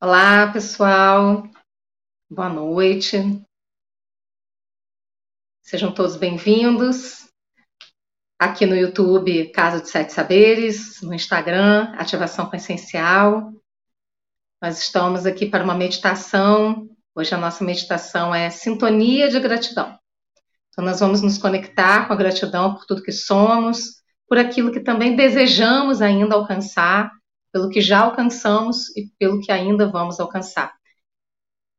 Olá, pessoal. Boa noite. Sejam todos bem-vindos. Aqui no YouTube, Casa de Sete Saberes, no Instagram, Ativação Essencial. Nós estamos aqui para uma meditação. Hoje a nossa meditação é Sintonia de Gratidão. Então, nós vamos nos conectar com a gratidão por tudo que somos, por aquilo que também desejamos ainda alcançar pelo que já alcançamos e pelo que ainda vamos alcançar.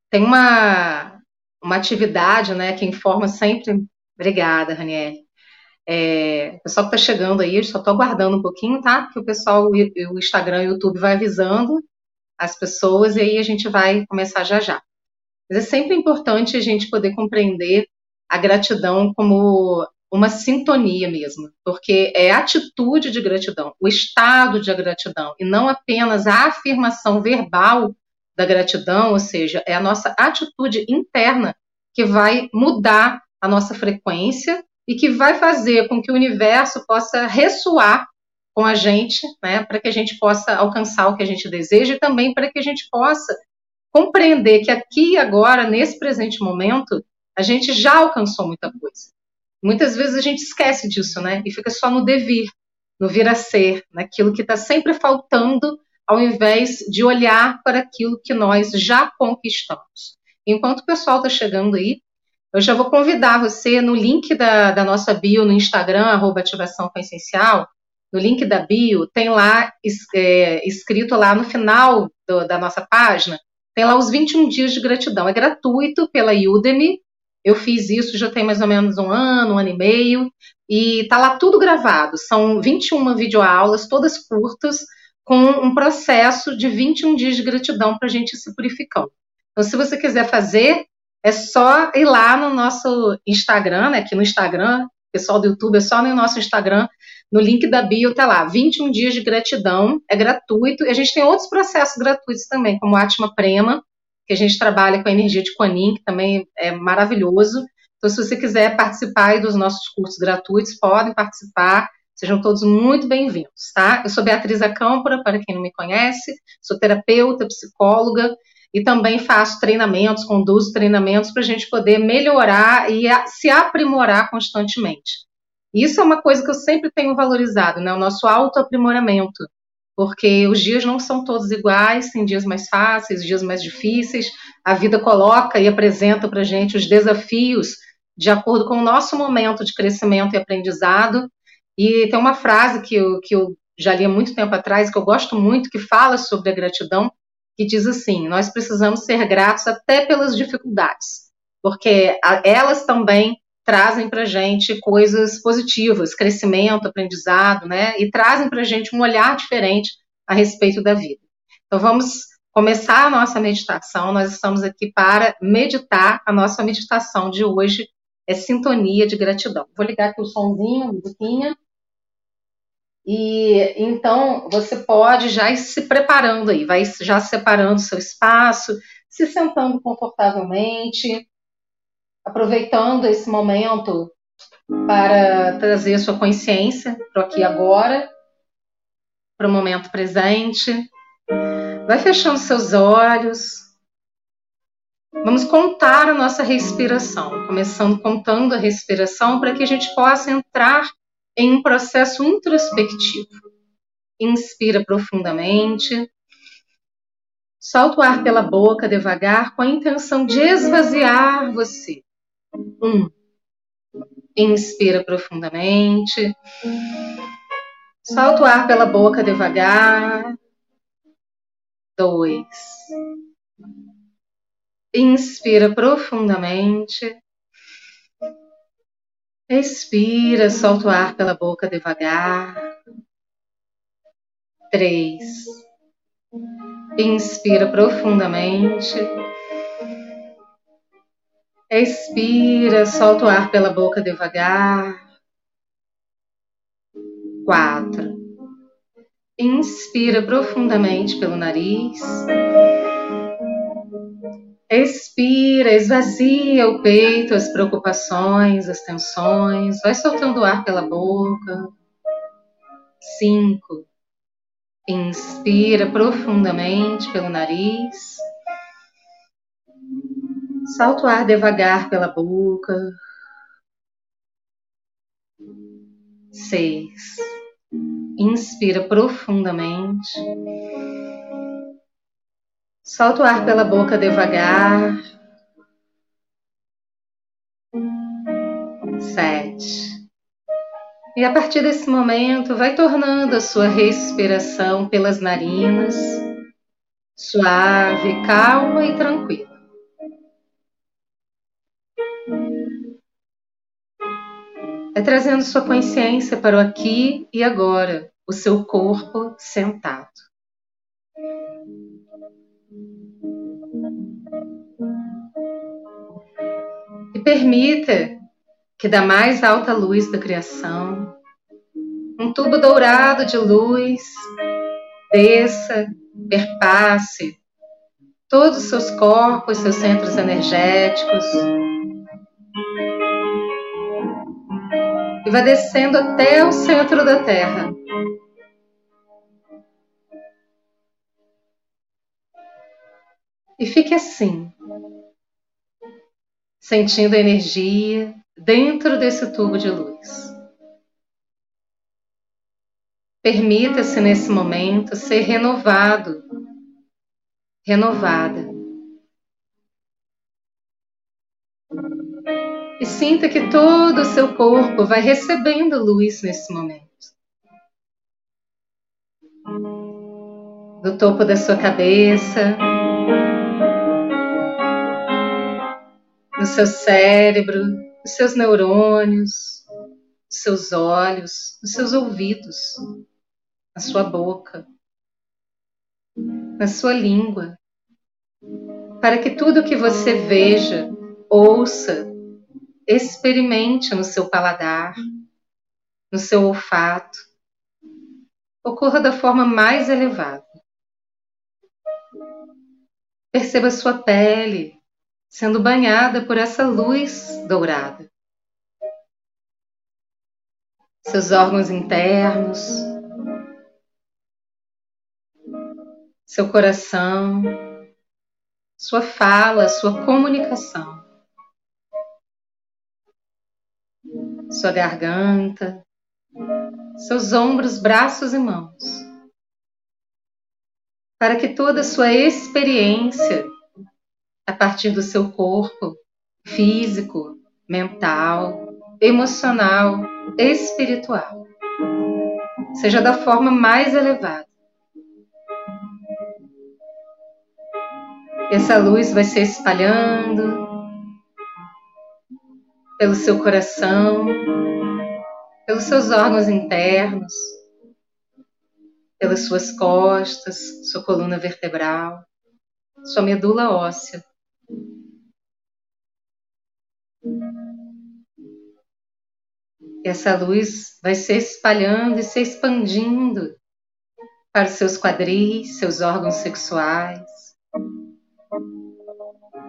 Tem uma, uma atividade né, que informa sempre. Obrigada, Raniel. É, o pessoal que está chegando aí, só estou aguardando um pouquinho, tá? Porque o pessoal, o Instagram e o YouTube vai avisando as pessoas e aí a gente vai começar já já. Mas é sempre importante a gente poder compreender a gratidão como uma sintonia mesmo, porque é a atitude de gratidão, o estado de gratidão, e não apenas a afirmação verbal da gratidão, ou seja, é a nossa atitude interna que vai mudar a nossa frequência e que vai fazer com que o universo possa ressoar com a gente, né, para que a gente possa alcançar o que a gente deseja e também para que a gente possa compreender que aqui agora, nesse presente momento, a gente já alcançou muita coisa. Muitas vezes a gente esquece disso, né? E fica só no devir, no vir a ser, naquilo que está sempre faltando, ao invés de olhar para aquilo que nós já conquistamos. Enquanto o pessoal está chegando aí, eu já vou convidar você no link da, da nossa bio no Instagram, arroba ativação com essencial, no link da bio, tem lá é, escrito lá no final do, da nossa página, tem lá os 21 dias de gratidão. É gratuito pela Udemy, eu fiz isso já tem mais ou menos um ano, um ano e meio, e tá lá tudo gravado. São 21 videoaulas, todas curtas, com um processo de 21 dias de gratidão para a gente se purificando. Então, se você quiser fazer, é só ir lá no nosso Instagram, né, aqui no Instagram, pessoal do YouTube, é só no nosso Instagram, no link da bio tá lá, 21 dias de gratidão, é gratuito, e a gente tem outros processos gratuitos também, como Atma Prema, que a gente trabalha com a energia de Quanin, que também é maravilhoso. Então, se você quiser participar dos nossos cursos gratuitos, podem participar. Sejam todos muito bem-vindos, tá? Eu sou Beatriz Acâmpora, para quem não me conhece, sou terapeuta, psicóloga e também faço treinamentos, conduzo treinamentos para a gente poder melhorar e se aprimorar constantemente. Isso é uma coisa que eu sempre tenho valorizado, né? O nosso autoaprimoramento porque os dias não são todos iguais, tem dias mais fáceis, dias mais difíceis. A vida coloca e apresenta para a gente os desafios de acordo com o nosso momento de crescimento e aprendizado. E tem uma frase que eu, que eu já li há muito tempo atrás, que eu gosto muito, que fala sobre a gratidão, que diz assim: nós precisamos ser gratos até pelas dificuldades, porque elas também trazem para a gente coisas positivas, crescimento, aprendizado, né? E trazem para a gente um olhar diferente a respeito da vida. Então vamos começar a nossa meditação. Nós estamos aqui para meditar. A nossa meditação de hoje é sintonia de gratidão. Vou ligar aqui o somzinho, a musiquinha. E então você pode já ir se preparando aí, vai já separando seu espaço, se sentando confortavelmente, aproveitando esse momento para trazer sua consciência para aqui agora, para o momento presente. Vai fechando seus olhos. Vamos contar a nossa respiração, começando contando a respiração para que a gente possa entrar em um processo introspectivo. Inspira profundamente. Solta o ar pela boca devagar com a intenção de esvaziar você. Um. Inspira profundamente. Solta o ar pela boca devagar. Dois. Inspira profundamente. Expira, solta o ar pela boca devagar. Três. Inspira profundamente. Expira, solta o ar pela boca devagar. Quatro. Inspira profundamente pelo nariz. Expira, esvazia o peito, as preocupações, as tensões. Vai soltando o ar pela boca. Cinco. Inspira profundamente pelo nariz. Solta o ar devagar pela boca. Seis. Inspira profundamente. Solta o ar pela boca devagar. Sete. E a partir desse momento, vai tornando a sua respiração pelas narinas suave, calma e tranquila. É trazendo sua consciência para o aqui e agora, o seu corpo sentado. E permita que da mais alta luz da criação, um tubo dourado de luz desça, perpasse todos os seus corpos, seus centros energéticos, e vai descendo até o centro da Terra. E fique assim, sentindo a energia dentro desse tubo de luz. Permita-se nesse momento ser renovado, renovada. E sinta que todo o seu corpo vai recebendo luz nesse momento. Do topo da sua cabeça, no seu cérebro, os seus neurônios, os seus olhos, os seus ouvidos, a sua boca, na sua língua, para que tudo que você veja, ouça, experimente no seu paladar, no seu olfato, ocorra da forma mais elevada. Perceba sua pele, sendo banhada por essa luz dourada. Seus órgãos internos, seu coração, sua fala, sua comunicação, sua garganta, seus ombros, braços e mãos, para que toda a sua experiência a partir do seu corpo físico, mental, emocional, espiritual. Seja da forma mais elevada. Essa luz vai se espalhando pelo seu coração, pelos seus órgãos internos, pelas suas costas, sua coluna vertebral, sua medula óssea. Essa luz vai se espalhando e se expandindo para os seus quadris, seus órgãos sexuais,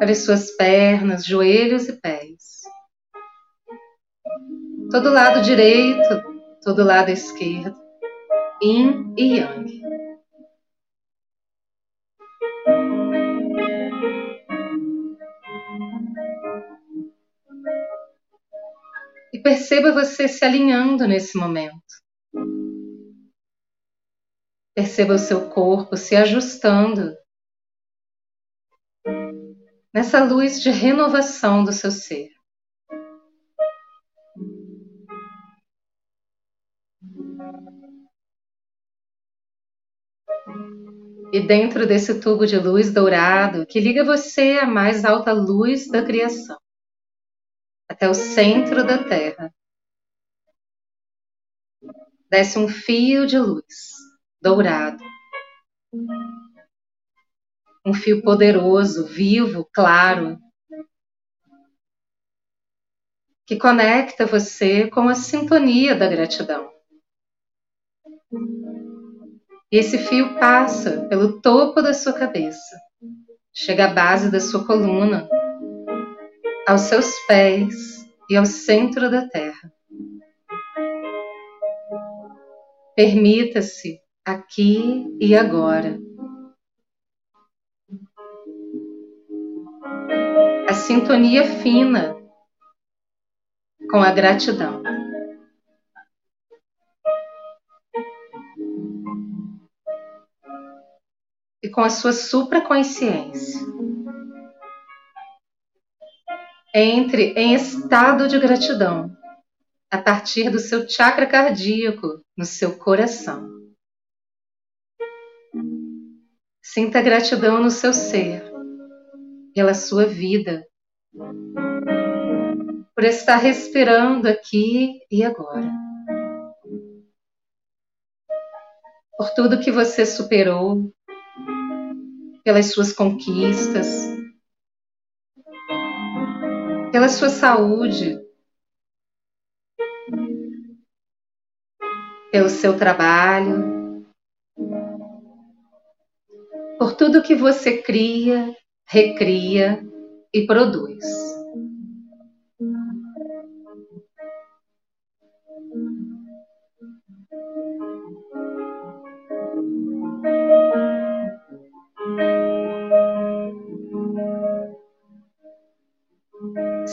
para as suas pernas, joelhos e pés. Todo lado direito, todo lado esquerdo, yin e yang. perceba você se alinhando nesse momento. Perceba o seu corpo se ajustando nessa luz de renovação do seu ser. E dentro desse tubo de luz dourado que liga você à mais alta luz da criação até o centro da Terra. Desce um fio de luz dourado. Um fio poderoso, vivo, claro, que conecta você com a sintonia da gratidão. E esse fio passa pelo topo da sua cabeça, chega à base da sua coluna, aos seus pés e ao centro da terra. Permita-se aqui e agora. A sintonia fina com a gratidão. Com a sua supraconsciência. Entre em estado de gratidão a partir do seu chakra cardíaco no seu coração. Sinta gratidão no seu ser, pela sua vida, por estar respirando aqui e agora. Por tudo que você superou, pelas suas conquistas, pela sua saúde, pelo seu trabalho, por tudo que você cria, recria e produz.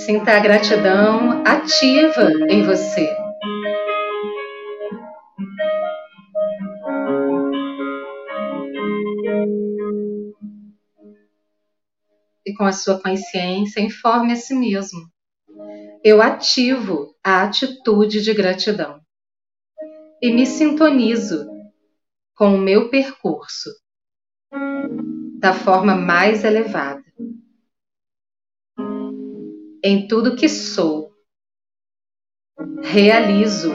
Sinta a gratidão ativa em você. E com a sua consciência, informe a si mesmo. Eu ativo a atitude de gratidão e me sintonizo com o meu percurso da forma mais elevada em tudo que sou, realizo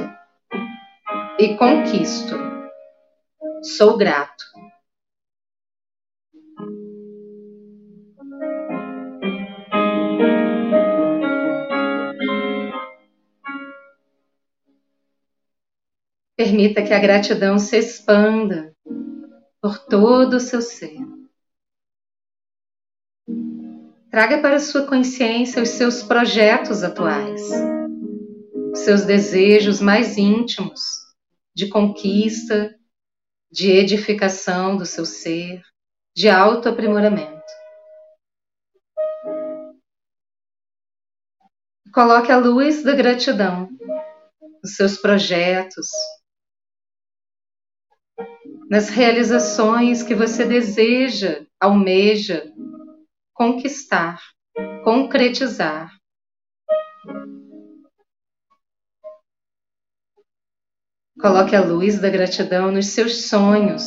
e conquisto. Sou grato. Permita que a gratidão se expanda por todo o seu ser. Traga para sua consciência os seus projetos atuais, os seus desejos mais íntimos de conquista, de edificação do seu ser, de autoaprimoramento. Coloque a luz da gratidão nos seus projetos, nas realizações que você deseja, almeja conquistar, concretizar. Coloque a luz da gratidão nos seus sonhos.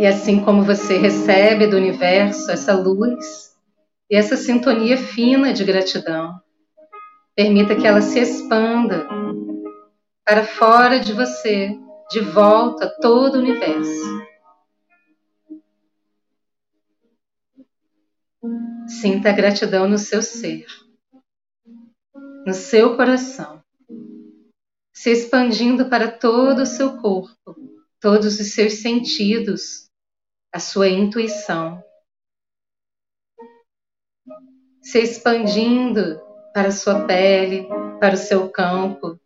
E assim como você recebe do universo essa luz, e essa sintonia fina de gratidão, permita que ela se expanda para fora de você, de volta a todo o universo. Sinta a gratidão no seu ser, no seu coração, se expandindo para todo o seu corpo, todos os seus sentidos, a sua intuição se expandindo para a sua pele, para o seu campo.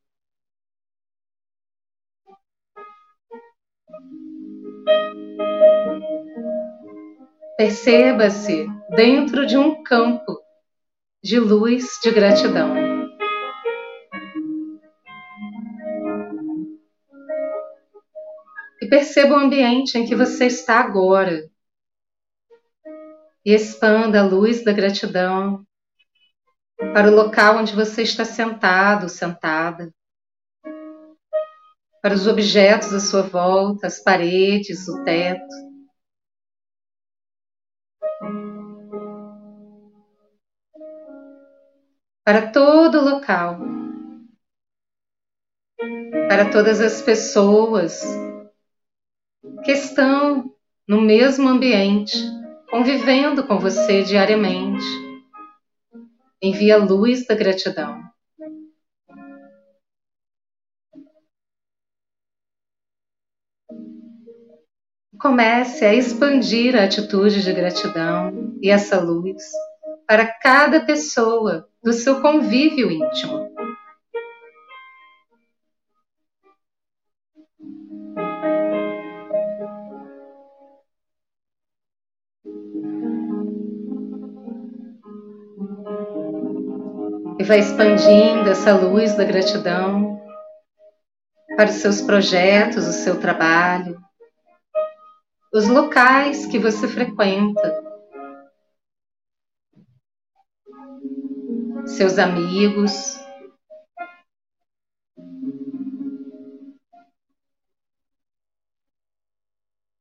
Perceba-se dentro de um campo de luz de gratidão. E perceba o ambiente em que você está agora e expanda a luz da gratidão para o local onde você está sentado, sentada, para os objetos à sua volta, as paredes, o teto. Para todo o local, para todas as pessoas que estão no mesmo ambiente convivendo com você diariamente. Envia a luz da gratidão. Comece a expandir a atitude de gratidão e essa luz para cada pessoa do seu convívio íntimo. E vai expandindo essa luz da gratidão para os seus projetos, o seu trabalho, os locais que você frequenta, seus amigos.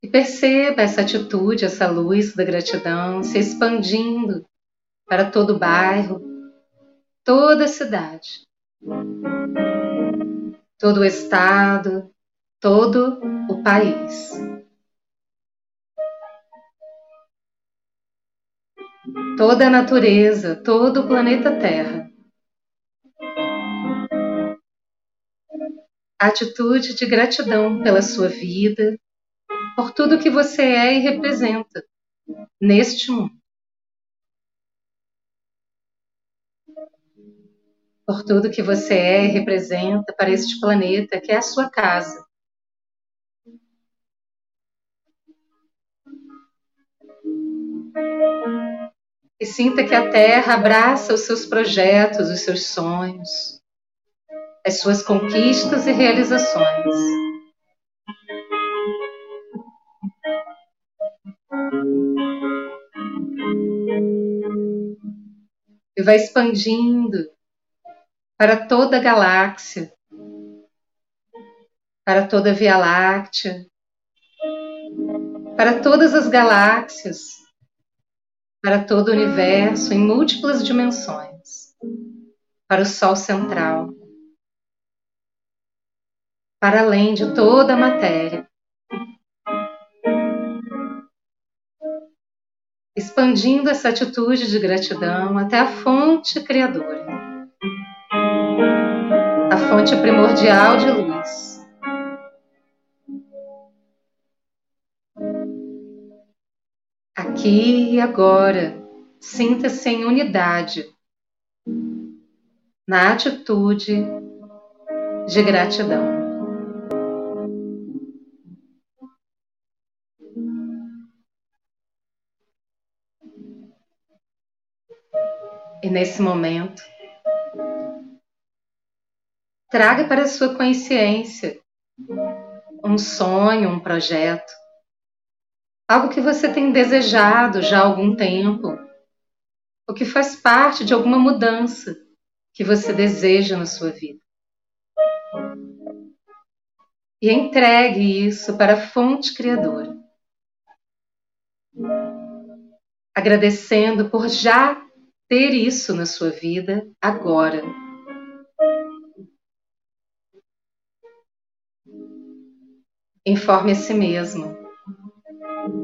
E perceba essa atitude, essa luz da gratidão se expandindo para todo o bairro, toda a cidade, todo o estado, todo o país. toda a natureza, todo o planeta Terra. atitude de gratidão pela sua vida, por tudo que você é e representa neste mundo. Por tudo que você é e representa para este planeta que é a sua casa. e sinta que a Terra abraça os seus projetos, os seus sonhos, as suas conquistas e realizações. E vai expandindo para toda a galáxia, para toda a Via Láctea, para todas as galáxias, para todo o universo em múltiplas dimensões, para o Sol central, para além de toda a matéria, expandindo essa atitude de gratidão até a fonte criadora, fonte primordial de luz. Aqui e agora, sinta-se em unidade, na atitude de gratidão. E nesse momento, traga para a sua consciência um sonho, um projeto, algo que você tem desejado já há algum tempo, ou que faz parte de alguma mudança que você deseja na sua vida. E entregue isso para a fonte criadora. Agradecendo por já ter isso na sua vida agora. Informe a si mesmo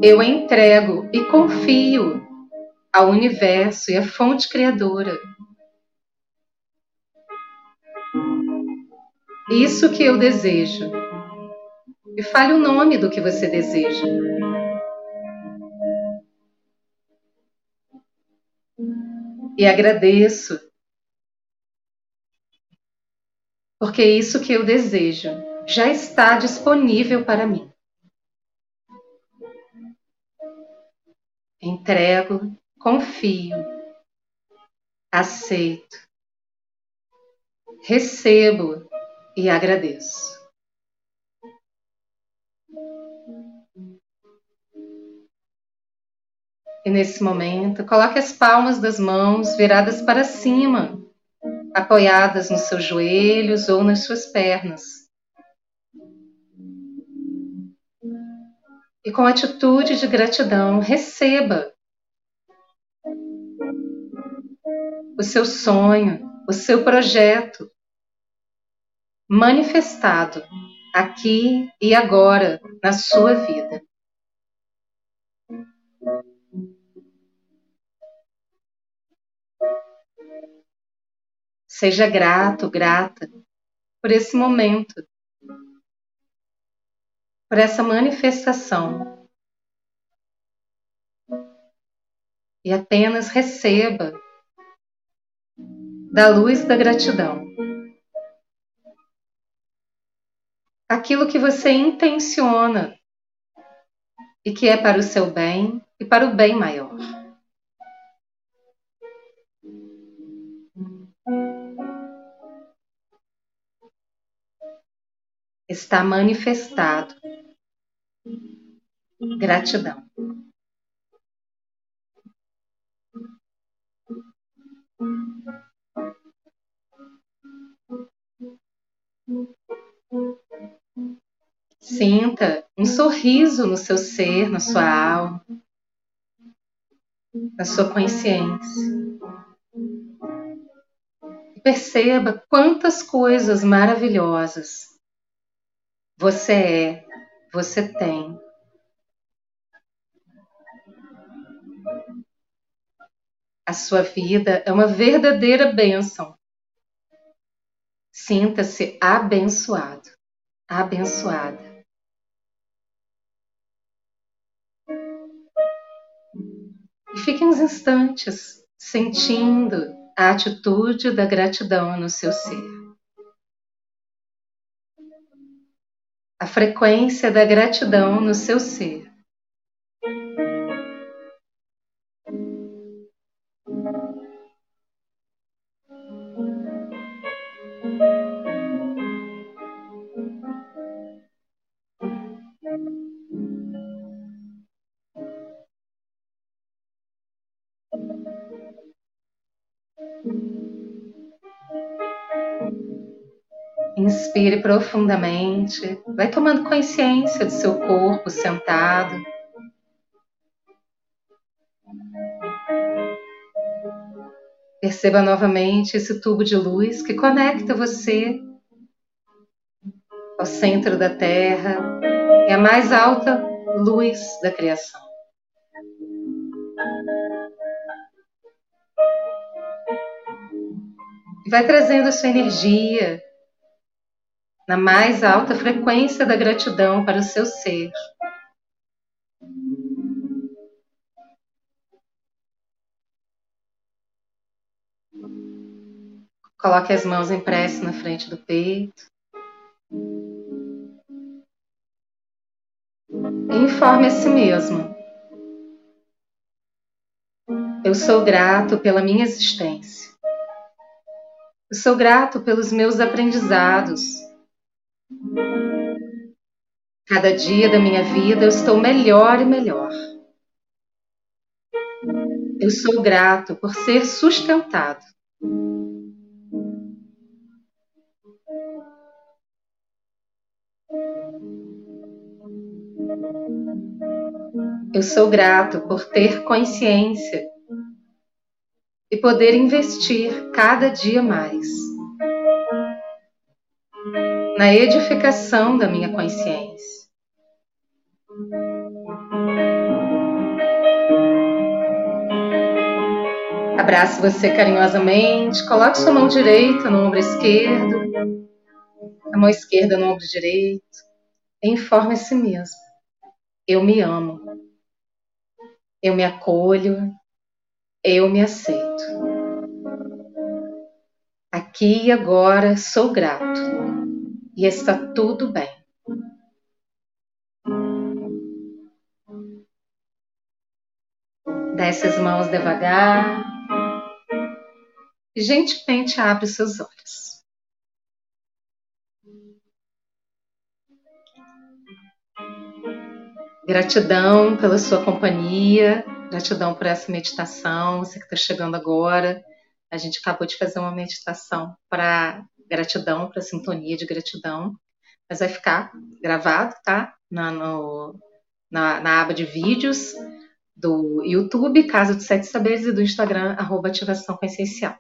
eu entrego e confio ao universo e à fonte criadora. Isso que eu desejo. E fale o nome do que você deseja. E agradeço. Porque isso que eu desejo já está disponível para mim. entrego, confio, aceito, recebo e agradeço. E nesse momento, coloque as palmas das mãos viradas para cima, apoiadas nos seus joelhos ou nas suas pernas. E com atitude de gratidão receba o seu sonho, o seu projeto manifestado aqui e agora na sua vida. Seja grato, grata por esse momento por essa manifestação. E apenas receba da luz da gratidão aquilo que você intenciona e que é para o seu bem e para o bem maior. Está manifestado. Gratidão. Sinta um sorriso no seu ser, na sua alma, na sua consciência. Perceba quantas coisas maravilhosas você é, você tem. A sua vida é uma verdadeira bênção. Sinta-se abençoado, abençoada. E fique uns instantes sentindo a atitude da gratidão no seu ser. A frequência da gratidão no seu ser. Inspire profundamente, vai tomando consciência do seu corpo sentado. Perceba novamente esse tubo de luz que conecta você ao centro da Terra e à mais alta luz da criação. Vai trazendo a sua energia na mais alta frequência da gratidão para o seu ser. Coloque as mãos em prece na frente do peito. Informe a si mesmo. Eu sou grato pela minha existência. Eu sou grato pelos meus aprendizados Cada dia da minha vida eu estou melhor e melhor. Eu sou grato por ser sustentado. Eu sou grato por ter consciência e poder investir cada dia mais na edificação da minha consciência. Abrace você carinhosamente, coloque sua mão direita no ombro esquerdo, a mão esquerda no ombro direito. Informe a si mesmo. Eu me amo. Eu me acolho. Eu me aceito. Aqui e agora sou grato e está tudo bem. Desce as mãos devagar gentilmente abre seus olhos. Gratidão pela sua companhia, gratidão por essa meditação, você que está chegando agora. A gente acabou de fazer uma meditação para gratidão, para sintonia de gratidão, mas vai ficar gravado, tá? Na, no, na, na aba de vídeos do YouTube, Casa dos Sete Saberes, e do Instagram, arroba Ativação Consciencial.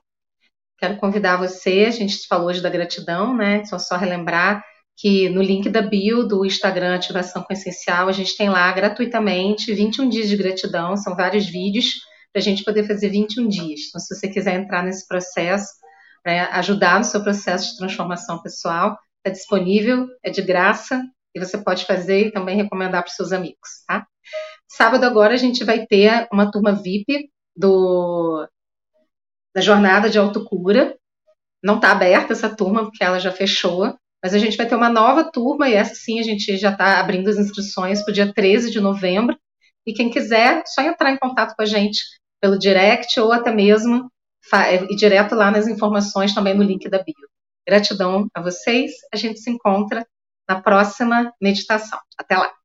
Quero convidar você, a gente falou hoje da gratidão, né? Só só relembrar que no link da bio do Instagram Ativação Consciencial, a gente tem lá gratuitamente 21 dias de gratidão, são vários vídeos para a gente poder fazer 21 dias. Então, se você quiser entrar nesse processo, né, ajudar no seu processo de transformação pessoal. Está disponível, é de graça e você pode fazer e também recomendar para seus amigos, tá? Sábado agora a gente vai ter uma turma VIP do, da jornada de autocura. Não está aberta essa turma, porque ela já fechou, mas a gente vai ter uma nova turma, e essa sim a gente já está abrindo as inscrições para o dia 13 de novembro. E quem quiser, só entrar em contato com a gente pelo direct ou até mesmo ir direto lá nas informações também no link da bio. Gratidão a vocês, a gente se encontra na próxima meditação. Até lá!